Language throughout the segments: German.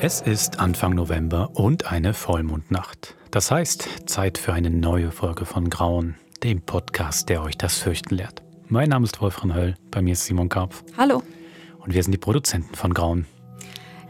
Es ist Anfang November und eine Vollmondnacht. Das heißt, Zeit für eine neue Folge von Grauen, dem Podcast, der euch das Fürchten lehrt. Mein Name ist Wolfram Höll, bei mir ist Simon Karpf. Hallo. Und wir sind die Produzenten von Grauen.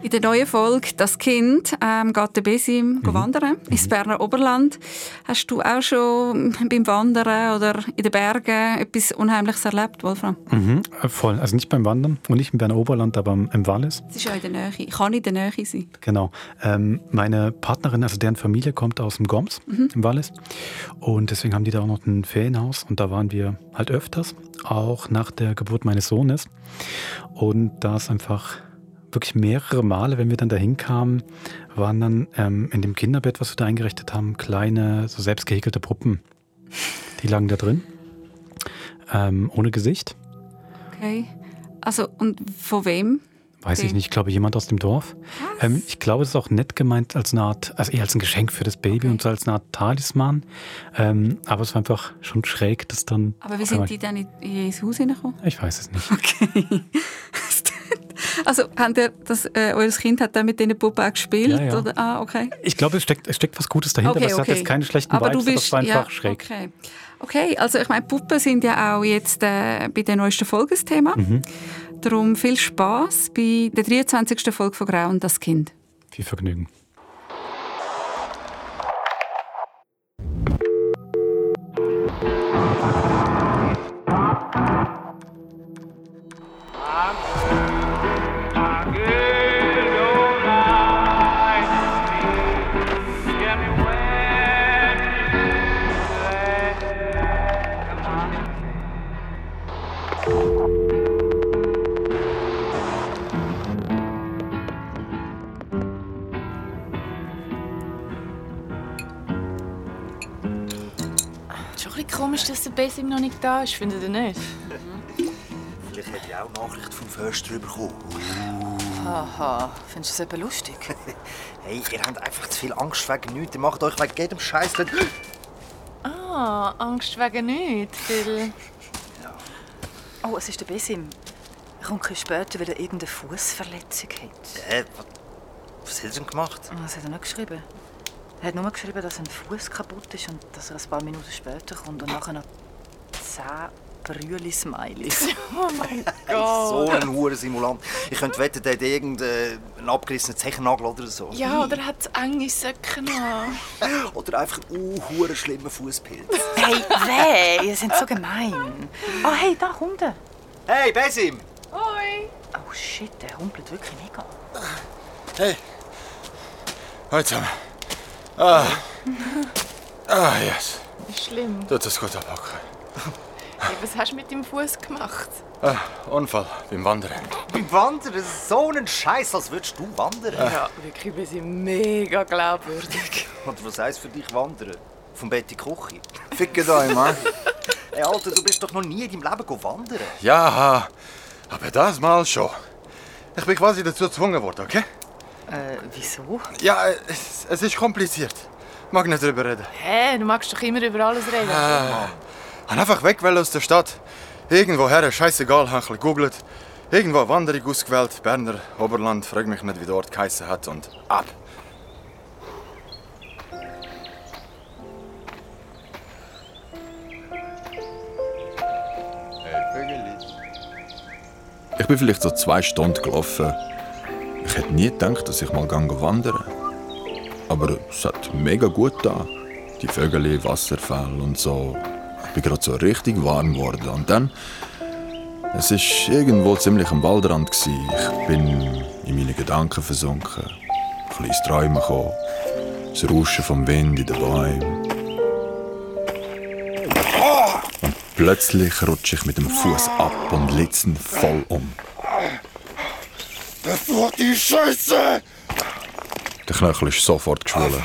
In der neuen Folge «Das Kind» ähm, geht der Besim mhm. wandern ins mhm. Berner Oberland. Hast du auch schon beim Wandern oder in den Bergen etwas Unheimliches erlebt, Wolfram? Mhm, äh, voll. Also nicht beim Wandern und nicht im Berner Oberland, aber im Wallis. Das ist ja in der Nähe. Ich kann in der Nähe sein. Genau. Ähm, meine Partnerin, also deren Familie kommt aus dem Goms mhm. im Wallis. Und deswegen haben die da auch noch ein Ferienhaus. Und da waren wir halt öfters, auch nach der Geburt meines Sohnes. Und da ist einfach wirklich mehrere Male, wenn wir dann dahin kamen, waren dann ähm, in dem Kinderbett, was wir da eingerichtet haben, kleine, so selbst gehäkelte Puppen. Die lagen da drin, ähm, ohne Gesicht. Okay. Also, und von wem? Weiß ich nicht, ich glaube jemand aus dem Dorf. Ähm, ich glaube, es ist auch nett gemeint als eine Art, also eher als ein Geschenk für das Baby okay. und so als eine Art Talisman. Ähm, aber es war einfach schon schräg, dass dann. Aber wie sind die dann in Haus hineingekommen? Ich weiß es nicht. Okay. Also, ihr das, äh, euer Kind hat da mit diesen Puppen auch gespielt? Ja, ja. Oder? Ah, okay. Ich glaube, es steckt, es steckt was Gutes dahinter, okay, aber es okay. hat jetzt keine schlechten aber Vibes, du bist, das war einfach ja, schräg. Okay. okay, also ich meine, Puppen sind ja auch jetzt äh, bei der neuesten Folge das Thema. Mhm. Darum viel Spaß bei der 23. Folge von Grau und das Kind. Viel Vergnügen. Komisch, dass der Besim noch nicht da ist, findet ihr nicht? Vielleicht hätte ich auch Nachricht vom Förster bekommen. Haha, findest du das eben lustig? hey, ihr habt einfach zu viel Angst wegen nichts. Ihr macht euch wegen jedem Scheiß. Ah, Angst wegen nichts, Phil. Ja. Oh, es ist der Besim. Er kommt später, weil er irgendeine Fußverletzung hat. Äh, was, was hat er denn gemacht? Was hat er nicht geschrieben? Er hat nur geschrieben, dass ein Fuß kaputt ist und dass er ein paar Minuten später kommt und nachher noch zehn Brühli-Smileys. oh mein Gott! so ein hoher Simulant. Ich könnte wetten, der hat irgendeinen abgerissenen Zechennagel oder so. Ja, oder hat enge Socken Oder einfach einen uh, schlimmen Fußpilz. Hey, weh, ihr seid so gemein. Oh, hey, da kommt er. Hey, Besim! Hoi! Oh shit, der humpelt wirklich mega. Hey! Hallo zusammen. Ah. Ah, yes. Ist schlimm. Tut es gut abhaken. Hey, was hast du mit dem Fuß gemacht? Ah, Unfall beim Wandern. Beim Wandern? So ein Scheiß, als würdest du wandern. Ja, wirklich, wir sind mega glaubwürdig. Und was heisst für dich wandern? Vom Bett in die Küche? Ficke euch, Mann. Hey, Alter, du bist doch noch nie in deinem Leben wandern. Ja, aber das mal schon. Ich bin quasi dazu gezwungen worden, okay? Äh, wieso? Ja, es, es ist kompliziert. Ich mag nicht darüber reden. Hä, du magst doch immer über alles reden. Äh, ich einfach weg aus der Stadt. Irgendwoher, scheißegal, habe ich gegoogelt. Irgendwo eine Wanderung ausgewählt, Berner Oberland, frag mich nicht, wie dort geheißen hat und ab. Ich bin vielleicht so zwei Stunden gelaufen ich hätte nie gedacht, dass ich mal wandern Aber es hat mega gut da. Die Vögel, Wasserfälle und so. Ich bin gerade so richtig warm geworden. Und dann. Es war irgendwo ziemlich am Waldrand. Ich bin in meine Gedanken versunken. Ein kleines Träumen gekommen. Das Rauschen vom Wind in den Bäumen. Und plötzlich rutsche ich mit dem Fuß ab und litze voll um. Bevor die Scheiße! Der Knöchel ist sofort geschwollen.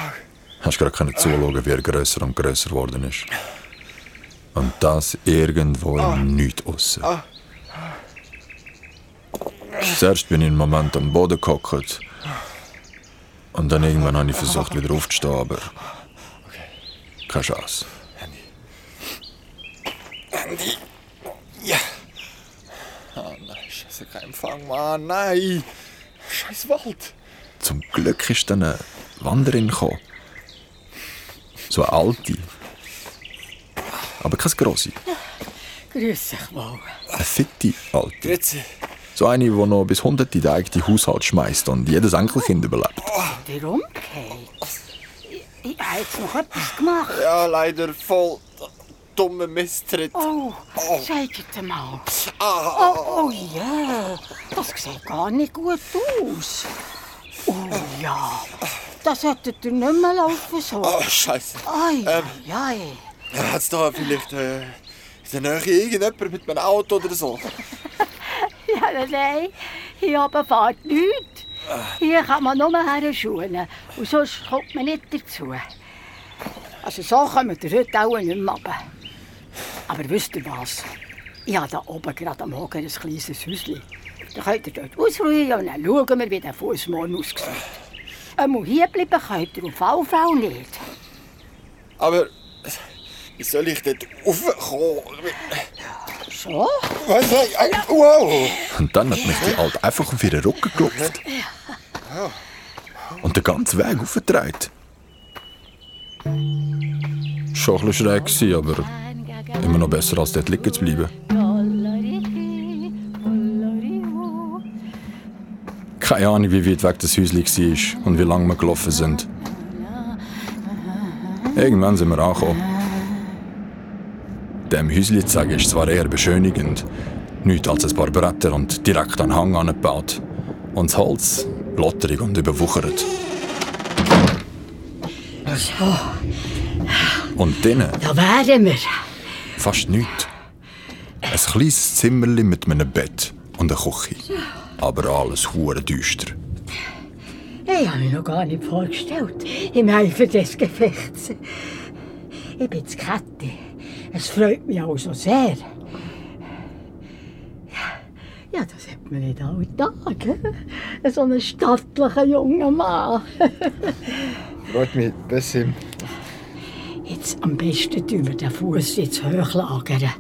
Hast gerade können zuschauen, wie er grösser und grösser geworden ist. Und das irgendwo im Nichts aussen. Zuerst bin ich einen Moment am Boden gehockt. Und dann irgendwann habe ich versucht, wieder aufzustehen, aber. Keine Chance. Handy. Handy. Ja. Oh scheiße, kein Empfang, Mann, nein. Scheiß Wald. zum Glück ist dann eine Wanderin gekommen. So eine alte. Aber keine grosse. Grüß dich mal. Eine fitte alte. Grüezi. So eine, die noch bis 100 in den eigenen Haushalt schmeißt und jedes Enkelkind überlebt. Der umgekehrt. Ich, ich habe jetzt noch etwas gemacht. Ja, leider voll dummer Misstritt. Oh, sag jetzt mal. Oh, oh ja, das sieht gar nicht gut aus. Oh ja, das hättet ihr nicht mehr laufen sollen. Oh, Scheiße. Ai, Ähm. ai, ai. Hat es da vielleicht äh, in der Nähe irgendjemand mit einem Auto oder so? Ja, nein, hier oben fährt nichts. Hier kann man nur her schulen. Und sonst kommt man nicht dazu. Also so kommen wir heute auch nicht mehr runter. Aber wisst ihr was? Ich habe da oben gerade am Morgen ein kleines Häuschen. Da könnt ihr dort ausruhen und dann schauen wir, wie der Fuß morgen aussieht. Einmal hier bleiben könnt ihr auf alle Fälle nicht. Aber wie soll ich dort raufkommen? So? Was? Ey, Wow! Und dann hat mich die Alte einfach auf ihren Rücken geklopft. Und den ganzen Weg aufgetragen. Schon ein bisschen schräg, aber immer noch besser, als dort liegen zu bleiben. Keine Ahnung, wie weit weg das Häuschen war und wie lange wir gelaufen sind. Irgendwann sind wir angekommen. Dem Häuschen zu sagen ist zwar eher beschönigend, nichts als ein paar Bretter und direkt an den Hang angebaut. Und das Holz lotterig und überwuchert. Und drinnen Da wären wir. Fast nichts. Ein kleines Zimmerchen mit einem Bett und einer Küche. Aber alles hure düster. Ich habe mich noch gar nicht vorgestellt im Eifer des Gefechts. Ich bin die Kette. Es freut mich auch so sehr. Ja, das hat man nicht alle Tage. So einen stattlichen jungen Mann. Freut mich, Bessim. Jetzt am besten tun wir den Fuß jetzt hochlagern.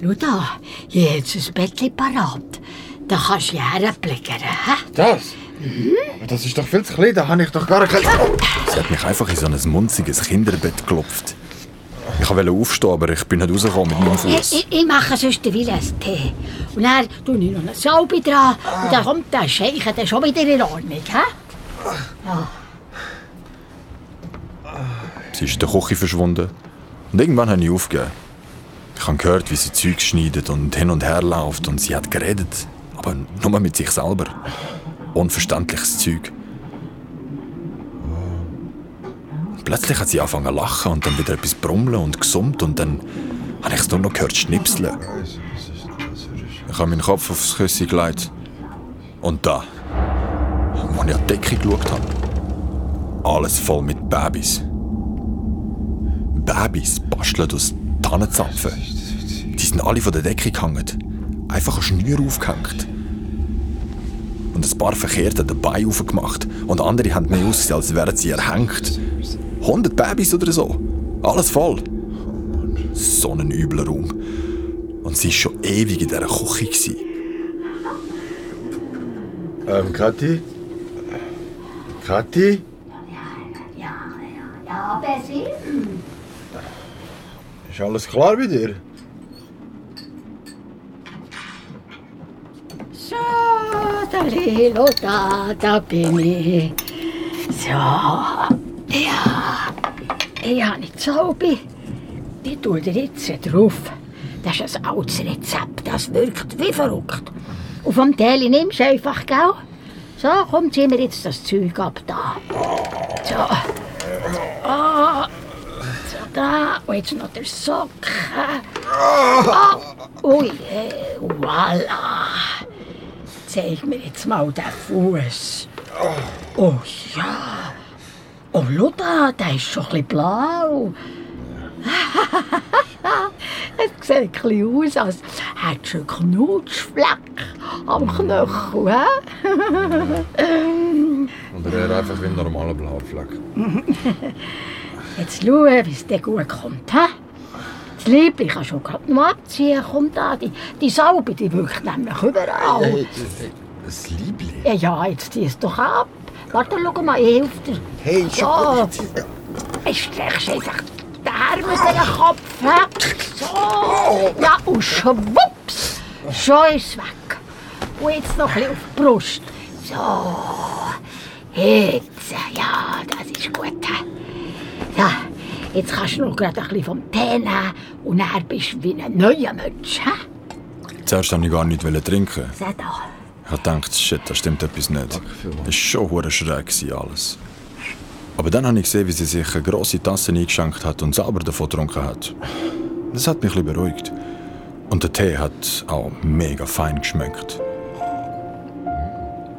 Schau da, hier hat ein Bettchen parat. Da kannst du herblicken. hä? Das? Aber das ist doch viel zu klein, da habe ich doch gar kein... Sie hat mich einfach in so ein munziges Kinderbett geklopft. Ich wollte aufstehen, aber ich bin nicht rausgekommen mit meinem Ich, Fuß. ich, ich mache sonst wieder einen Tee. Und dann tue ich noch eine Salbe dran. Und dann kommt der Scheiche dann schon wieder in Ordnung. He? Sie ist in der Küche verschwunden. Und irgendwann habe ich aufgegeben. Ich habe gehört, wie sie Zeug schneidet und hin und her läuft. Und sie hat geredet. Aber nur mit sich selber. Unverständliches Zeug. Plötzlich hat sie angefangen zu lachen und dann wieder etwas brummeln und gesummt. Und dann habe ich es nur noch gehört schnipseln. Ich habe meinen Kopf aufs Küsschen gelegt. Und da, als ich an die Decke geschaut habe, alles voll mit Babys. Babys basteln aus Tannenzapfen. Die sind alle von der Decke gehangen. Einfach an Schnür aufgehängt. Und ein paar Verkehrte haben den Bein aufgemacht. Und andere haben mehr ausgesehen, als wären sie erhängt. 100 Babys oder so. Alles voll. So ein übler Raum. Und sie war schon ewig in dieser Küche. Ähm, Kathi? Kathi? Ja, Bessie. Ist alles klar bei dir? So, da da, bin ich. So, ja. Ich habe nicht Salbe. Die tue dir jetzt drauf. Das ist ein altes Rezept, das wirkt wie verrückt. Und vom Teli nimmst du einfach, gell? So, komm, zieh mir jetzt das Zeug ab da. So. Ah. Und jetzt noch der Sock. Ah. Ui, äh, voilà. Zeig mir jetzt mal den Fuß. Oh ja. Oh, schau da, der ist schon ein bisschen blau. Es sieht ein bisschen aus, als hättest du einen Knutschfleck am Knöchel. hä? Oder eher einfach wie ein normaler Blaufleck? Jetzt schauen, wie es dir gut kommt. He? Das Liebling kannst du gerade noch abziehen. Komm da, die, die Salbe, die wirkt nämlich überall. Das Liebling? Ja, ja, jetzt zieh es doch ab. Warte, schau mal, ich helfe dir. Hey, So. Ich streckst einfach den Arm mit den Kopf. hä? So. Ja, und schwupps. Schon ist es weg. Und jetzt noch ein bisschen auf die Brust. So. Jetzt. Ja, das ist gut. hä? Ja, jetzt kannst du noch gerade ein bisschen vom Tee nehmen und dann bist du wie ein neuer Mensch. hä? Zuerst wollte ich gar nicht trinken. Seh da. Ich gedacht, shit, da stimmt etwas nicht. Das war schon schräg alles. Aber dann habe ich gesehen, wie sie sich eine grosse Tasse eingeschenkt hat und selber davon getrunken hat. Das hat mich ein bisschen beruhigt. Und der Tee hat auch mega fein geschmeckt.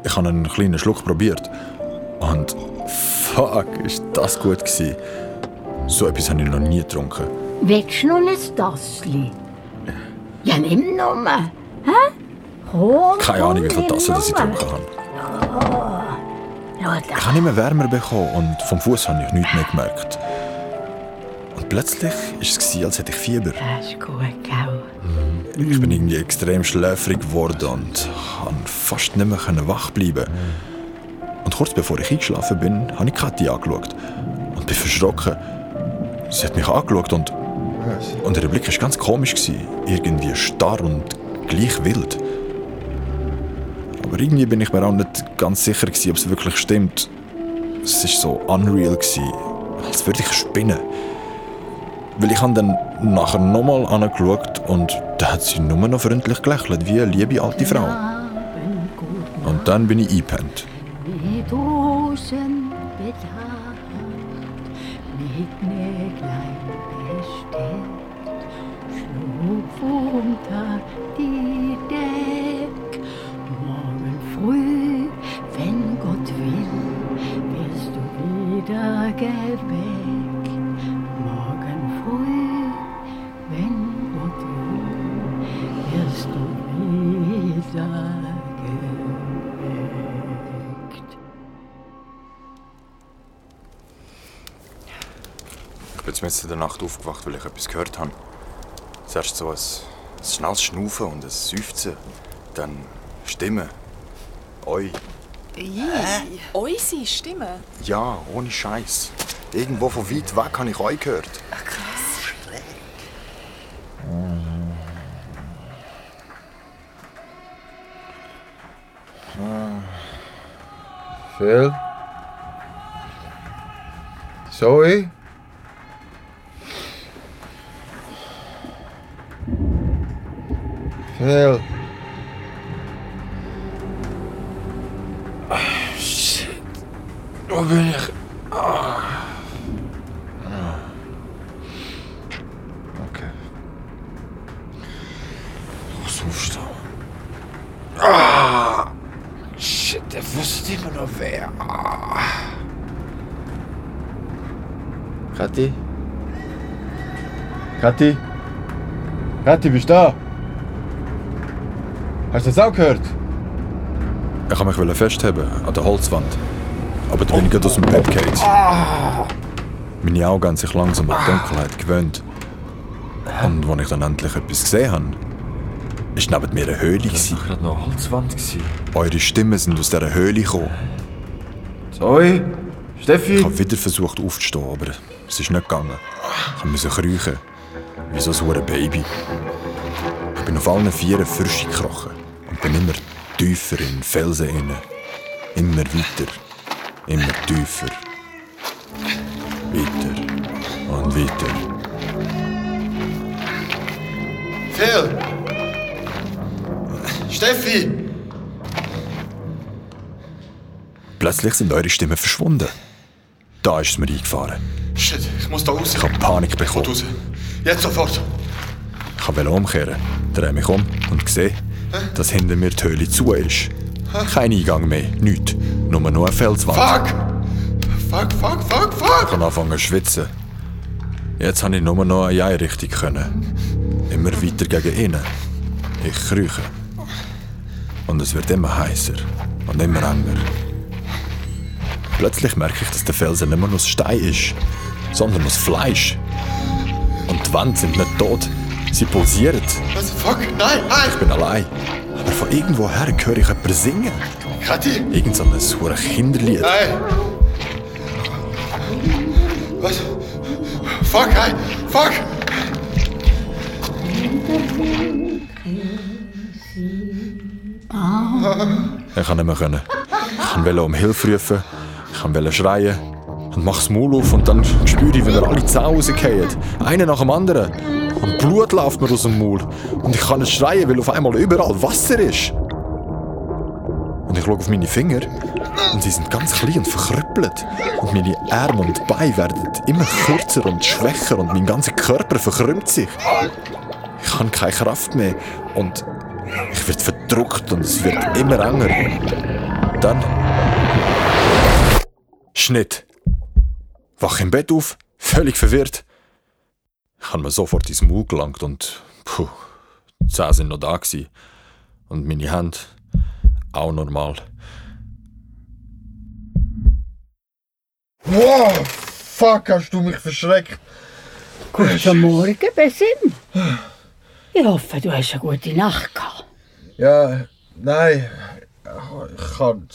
Ich habe einen kleinen Schluck probiert. Und fuck, ist das gut gewesen. So etwas habe ich noch nie getrunken. Willst du noch ein Tassli? Ja, nimm nur. Hä? Komm, Keine Ahnung, wie viel Tassen das ich getrunken habe. Schau Ich habe immer wärmer bekommen und vom Fuß habe ich nichts mehr gemerkt. Und plötzlich war es, als hätte ich Fieber. Das ist gut, gell? Ich bin irgendwie extrem schläfrig geworden und konnte fast nicht mehr wach bleiben. Kurz bevor ich eingeschlafen bin, habe ich Kathi angeschaut und bin verschrocken. Sie hat mich angeschaut und, und ihr Blick war ganz komisch. Gewesen. Irgendwie starr und gleich wild. Aber irgendwie bin ich mir auch nicht ganz sicher, gewesen, ob es wirklich stimmt. Es war so unreal, gewesen, als würde ich spinnen. Weil ich habe dann nachher nochmal angeschaut und da hat sie nur noch freundlich gelächelt, wie eine liebe alte Frau. Und dann bin ich eingepennt. Wie Dosen bedacht, mit ne mitten in der Nacht aufgewacht, weil ich etwas gehört habe. Zuerst so ein, ein schnelles Schnaufen und ein Seufzen. Dann Stimmen. Oi. Unsere Stimme? Ja, ohne Scheiß. Irgendwo von weit weg habe ich euch gehört. Phil? Zoe? Phil? Shit. Ah. Okay. Ich muss aufstehen. Ah. Shit, der wusste immer noch wer. Ah. Kathi? Kathi? Kathi, bist du da? Hast du das auch gehört? Ich wollte mich festheben an der Holzwand. Aber da bin ich gerade aus dem Bett gefallen. Meine Augen haben sich langsam an die Dunkelheit gewöhnt. Und als ich dann endlich etwas gesehen habe, war neben mir eine Höhle. gewesen. gerade noch eine Holzwand. Eure Stimmen sind aus dieser Höhle gekommen. Zoe? Steffi? Ich habe wieder versucht aufzustehen, aber es ist nicht gegangen. Ich musste kriechen. Wie so ein Baby. Ich bin auf allen Vieren frisch gekrochen und bin immer tiefer in Felsen rein. Immer weiter. Immer tiefer. Weiter. Und weiter. Phil? Steffi? Plötzlich sind eure Stimmen verschwunden. Da ist es mir eingefahren. Shit, ich muss da raus. Ich habe Panik bekommen. raus. Jetzt sofort. Ich wollte umkehren, drehe mich um und sehe, dass hinter mir die Höhle zu ist. Kein Eingang mehr, nichts. Nur noch eine Felswand. Fuck! Fuck, fuck, fuck, Ich fuck! kann anfangen zu schwitzen. Jetzt konnte ich nur noch eine Einrichtung. Können. Immer weiter gegen innen. Ich krieche. Und es wird immer heißer und immer enger. Plötzlich merke ich, dass der Felsen nicht mehr aus Stein ist, sondern aus Fleisch. Und die Wände sind nicht tot, sie pulsieren. Was? Fuck, nein, nein! Ich bin allein. Aber von irgendwoher höre ich jemanden singen. Kathi! Irgend so ein hure Kinderlied. Nein! Was? Fuck, hey! Fuck! Ich kann nicht mehr. Können. Ich wollte um Hilfe rufen, ich wollte schreien und mache das Maul auf und dann spüre ich, wie mir alle Zähne rausgehen. Einer nach dem anderen. Und Blut läuft mir aus dem Maul. Und ich kann nicht schreien, weil auf einmal überall Wasser ist. Und ich schaue auf meine Finger und sie sind ganz klein und verkrüppelt. Und meine Arme und Beine werden immer kürzer und schwächer und mein ganzer Körper verkrümmt sich. Ich habe keine Kraft mehr und ich werde verdruckt und es wird immer enger. Dann. Schnitt. Wach im Bett auf, völlig verwirrt. Ich habe mir sofort ins Maul gelangt und. Puh, die Zähne sind noch da. Gewesen. Und meine Hände auch normal. Wow! Fuck, hast du mich verschreckt? Guten Morgen, Besim. Ich hoffe, du hast eine gute Nacht gehabt. Ja, nein. Ich hatte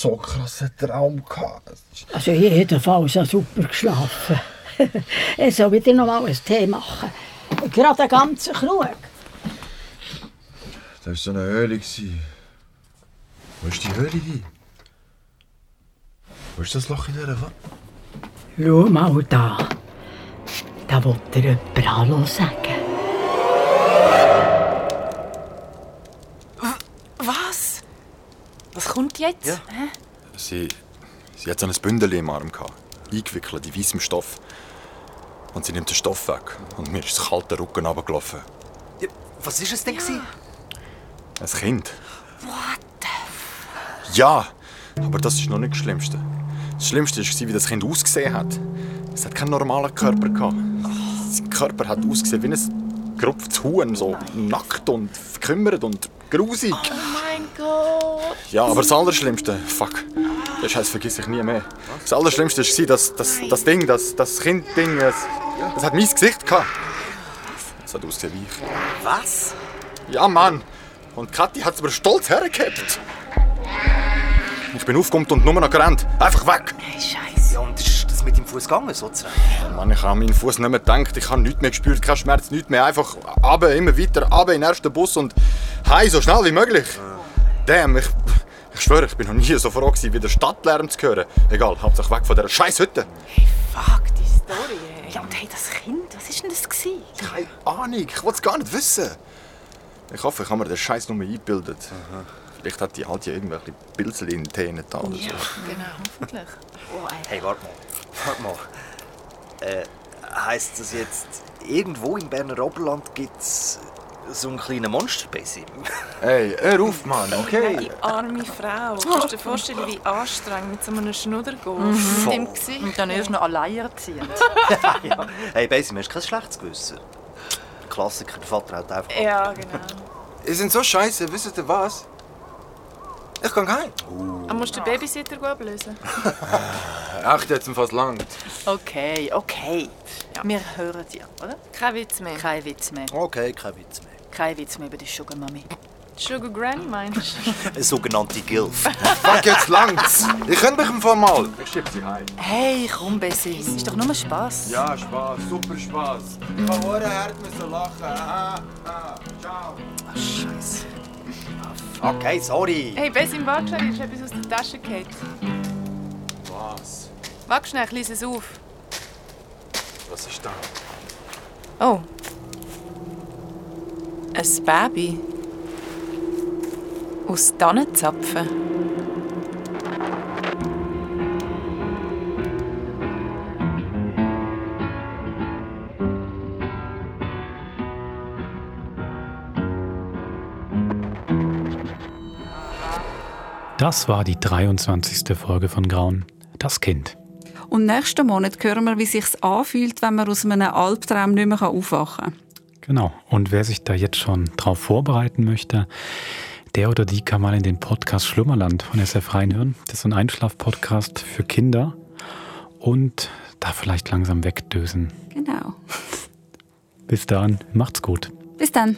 so krassen Traum. Gehabt. Also jedenfalls habe super geschlafen. ich soll wieder noch mal einen Tee machen. Gerade einen ganzen Krug. Das war so eine Höhle. Wo ist die Höhle hin? Wo ist das Loch in der Wand? Schau mal da. Da wollte dir jemand Hallo sagen. Kommt jetzt? Ja. Sie, sie hat so ein Bündel im Arm gehabt, eingewickelt in weißem Stoff. Und sie nimmt den Stoff weg und mir ist das kalte Rücken runtergelaufen. Ja, was war es denn? gewesen? Ein Kind. What the Ja, aber das ist noch nicht das Schlimmste. Das Schlimmste war, wie das Kind ausgesehen hat. Es hat keinen normalen Körper gehabt. Sein Körper hat ausgesehen wie ein gerupftes Huhn, so nackt und verkümmert und grusig. Oh mein Gott! Ja, aber das Allerschlimmste, fuck, den Scheiß vergiss ich nie mehr. Das Allerschlimmste war, dass das, das Ding, das, das Kind-Ding, es, es hat mein Gesicht gehabt. Es hat ausgesehen wie ich. Was? Ja, Mann. Und Kathi hat es mir stolz hergehabt. Ich bin aufgekommen und nur noch gerannt. Einfach weg. Hey, Scheiße. Ja, und ist das mit dem Fuß gegangen, sozusagen? Mann, ich habe an meinen Fuß nicht mehr gedacht. Ich habe nichts mehr gespürt, keinen Schmerz, nichts mehr. Einfach runter, immer weiter, runter in den ersten Bus und heim, so schnell wie möglich. Damn, ich, ich schwöre, ich bin noch nie so froh gewesen, wie der Stadtlärm zu hören. Egal, hauptsächlich weg von dieser scheiß Hütte. Hey, fuck, die Story, ey. Ja, und hey, das Kind, was war denn das? Gewesen? Keine Ahnung, ich wollte es gar nicht wissen. Ich hoffe, ich habe mir den Scheiß nur eingebildet. Vielleicht hat die halt ja irgendwelche Pilzel in den Zähnen da oder so. Genau, hoffentlich. Oh, ey. Hey, warte mal. Warte mal. Äh, heisst das jetzt, irgendwo im Berner Oberland gibt es so einen kleinen Monsterbasin? Hey, hör auf, Mann, okay? Die arme Frau. Kannst du dir vorstellen, wie anstrengend mit so einem Schnudder geht? Mit dem Gesicht. Und dann erst noch alleinerziehend. ja. Hey, Basin, hast du kein schlechtes Gewissen? Der Klassiker, der Vater hat einfach... Ja, genau. Ihr sind so scheiße, wisst ihr was? Ich kann heim. Aber musst du den Babysitter ablösen? Echt, jetzt fast lang. Okay, okay. Wir hören dir, oder? Kein Witz mehr. Kein Witz mehr. Okay, kein Witz mehr. Kein Witz mehr über die Sugar Mami. Sugar Granny meinst du? Eine sogenannte Gilf. Fuck, jetzt langt's. Ich kenne mich im Fall mal. Ich schieb sie heim. Hey, komm, Bessie. Es ist doch nur Spass. Ja, Spaß, super Spaß. Ich habe vorher hart müssen lachen. Aha, aha. Ciao. Scheiße. Okay, sorry. Hey, Bessim, warte schnell, ist etwas aus der Tasche gefallen. Was? Wag schnell, ich lese es auf. Was ist da? Oh. Ein Baby. Aus Tannenzapfen. Das war die 23. Folge von Grauen. Das Kind. Und nächsten Monat hören wir, wie es sich anfühlt, wenn man aus einem Albtraum nicht mehr aufwachen kann. Genau. Und wer sich da jetzt schon drauf vorbereiten möchte, der oder die kann mal in den Podcast Schlummerland von SF reinhören. Das ist so ein Einschlaf-Podcast für Kinder. Und da vielleicht langsam wegdösen. Genau. Bis dann, macht's gut. Bis dann.